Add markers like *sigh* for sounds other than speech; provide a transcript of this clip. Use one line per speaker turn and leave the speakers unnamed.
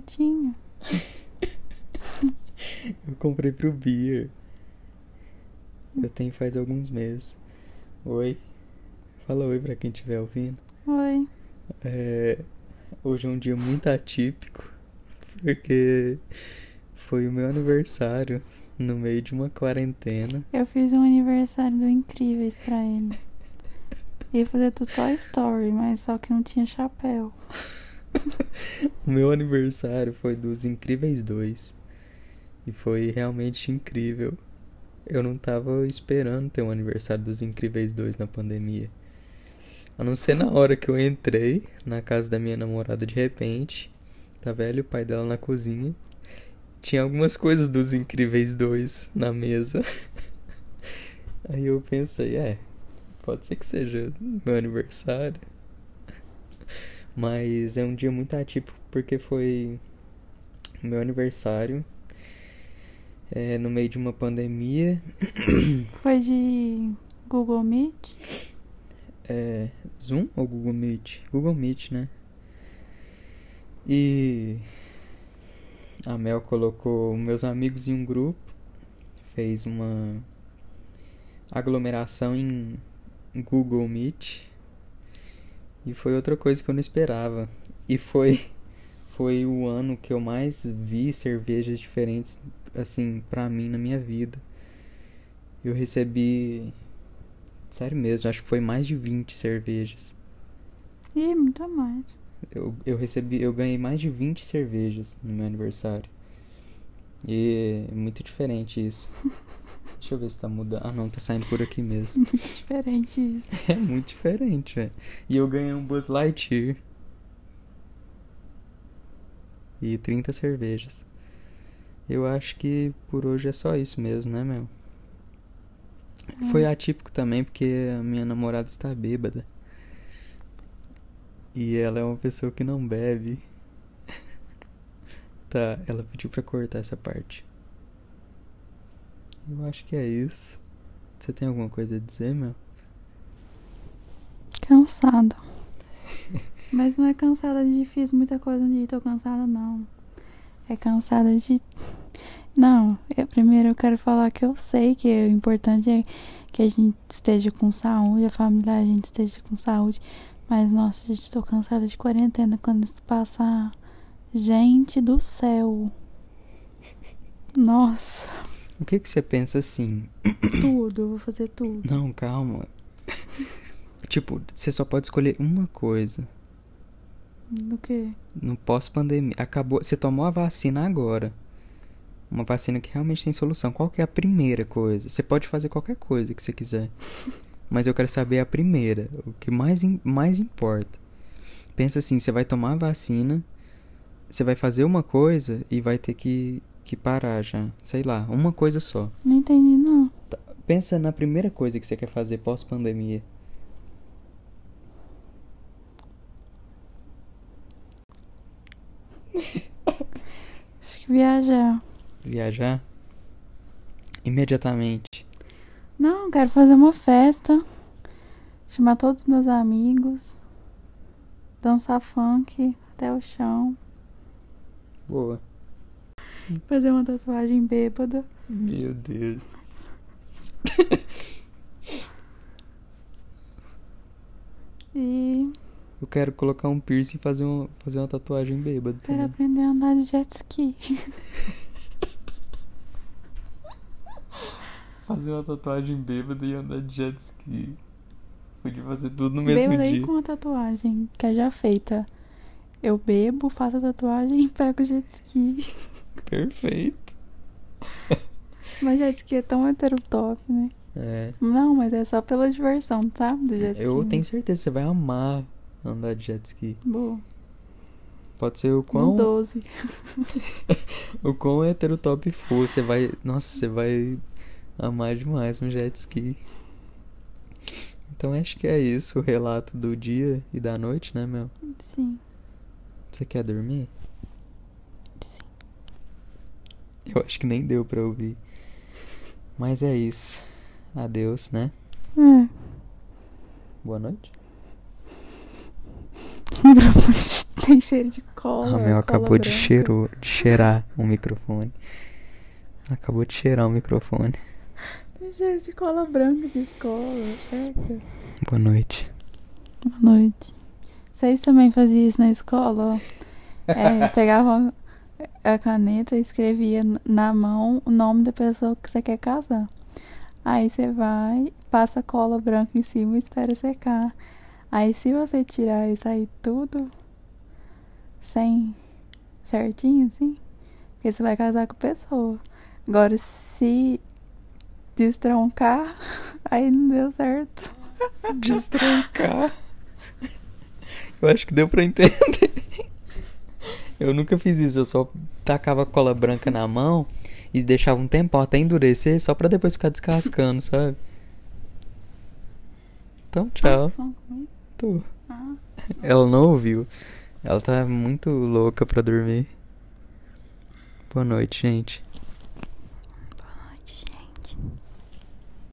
que *laughs* eu
comprei pro Beer. Eu tenho faz alguns meses. Oi. Fala oi pra quem estiver ouvindo.
Oi.
É, hoje é um dia muito atípico, porque foi o meu aniversário no meio de uma quarentena.
Eu fiz um aniversário do Incríveis pra ele. Ia fazer do Toy Story, mas só que não tinha chapéu. *laughs*
O meu aniversário foi dos Incríveis 2. E foi realmente incrível. Eu não tava esperando ter um aniversário dos Incríveis 2 na pandemia. A não ser na hora que eu entrei na casa da minha namorada de repente. Tá velho, o pai dela na cozinha. Tinha algumas coisas dos Incríveis 2 na mesa. *laughs* Aí eu pensei, é, pode ser que seja meu aniversário. Mas é um dia muito atípico porque foi meu aniversário é, no meio de uma pandemia. *coughs*
Foi de Google Meet?
É, Zoom ou Google Meet? Google Meet, né? E a Mel colocou meus amigos em um grupo, fez uma aglomeração em Google Meet. E foi outra coisa que eu não esperava. E foi *laughs* foi o ano que eu mais vi cervejas diferentes assim para mim na minha vida. Eu recebi sério mesmo, acho que foi mais de 20 cervejas.
Ih, muito mais.
Eu, eu recebi, eu ganhei mais de 20 cervejas no meu aniversário. E é muito diferente isso. *laughs* Deixa eu ver se tá mudando. Ah, não, tá saindo por aqui mesmo. *laughs*
Muito diferente isso. *laughs*
É muito diferente, velho. E eu ganhei um Buzz Lightyear. E 30 cervejas. Eu acho que por hoje é só isso mesmo, né, meu? Foi atípico também porque a minha namorada está bêbada. E ela é uma pessoa que não bebe. *laughs* tá, ela pediu pra cortar essa parte. Eu acho que é isso. Você tem alguma coisa a dizer, meu?
Cansada. *laughs* Mas não é cansada de fiz muita coisa um dia e tô cansada, não. É cansada de. *laughs* Não, eu, primeiro eu quero falar que eu sei que o importante é que a gente esteja com saúde, a família a gente esteja com saúde. Mas, nossa, gente, tô cansada de quarentena quando se passa. Gente do céu. Nossa,
O que que você pensa assim?
tudo, eu vou fazer tudo.
Não, calma. *laughs* tipo, você só pode escolher uma coisa.
Do que?
No pós-pandemia. Acabou. Você tomou a vacina agora. Uma vacina que realmente tem solução. Qual que é a primeira coisa? Você pode fazer qualquer coisa que você quiser. *laughs* Mas eu quero saber a primeira. O que mais, mais importa. Pensa assim, você vai tomar a vacina. Você vai fazer uma coisa e vai ter que, que parar já. Sei lá, uma coisa só.
Não entendi, não.
Pensa na primeira coisa que você quer fazer pós-pandemia.
Acho que viajar.
Viajar? Imediatamente.
Não, quero fazer uma festa. Chamar todos os meus amigos. Dançar funk até o chão.
Boa.
Fazer uma tatuagem bêbada.
Meu Deus. *laughs*
E
Eu quero colocar um piercing e fazer, um, fazer uma tatuagem bêbada
quero
também.
aprender a andar de jet ski. *laughs*
Fazer uma tatuagem bêbada e andar de jet ski. Podia fazer tudo no mesmo
Bêbada
dia.
com a tatuagem, que é já feita. Eu bebo, faço a tatuagem e pego o jet ski. *laughs*
Perfeito.
Mas jet ski é tão heterotop, né?
É.
Não, mas é só pela diversão, tá? Do jet ski.
Eu
né?
tenho certeza, você vai amar andar de jet ski.
Boa.
Pode ser o
No
quão,
12. *laughs*
o quão heterotop for, você vai. Nossa, você vai amar demais um jet ski. Então acho que é isso o relato do dia e da noite, né, meu?
Sim.
Você quer dormir? *laughs* Eu acho que nem deu pra ouvir. Mas é isso. Adeus, né?
É.
Boa noite. *laughs*
Microfone. *laughs* Tem cheiro de cola.
A Mel
cola
acabou de, cheirou, de cheirar o microfone. Ela acabou de cheirar o microfone.
Tem cheiro de cola branca de escola. Eca.
Boa noite.
Boa noite. Vocês também faziam isso na escola? É, pegavam a caneta e escrevia na mão o nome da pessoa que você quer casar. Aí você vai, passa cola branca em cima e espera secar. Aí se você tirar e sair tudo sem certinho, assim, porque você vai casar com a pessoa. Agora se destroncar, *laughs* aí não deu certo.
Destrancar. Eu acho que deu pra entender. Eu nunca fiz isso, eu só tacava cola branca na mão e deixava um tempo até endurecer só pra depois ficar descascando, *laughs* sabe? Então, tchau. Tô.
Ah.
Ela não ouviu. Ela tá muito louca pra dormir. Boa noite, gente.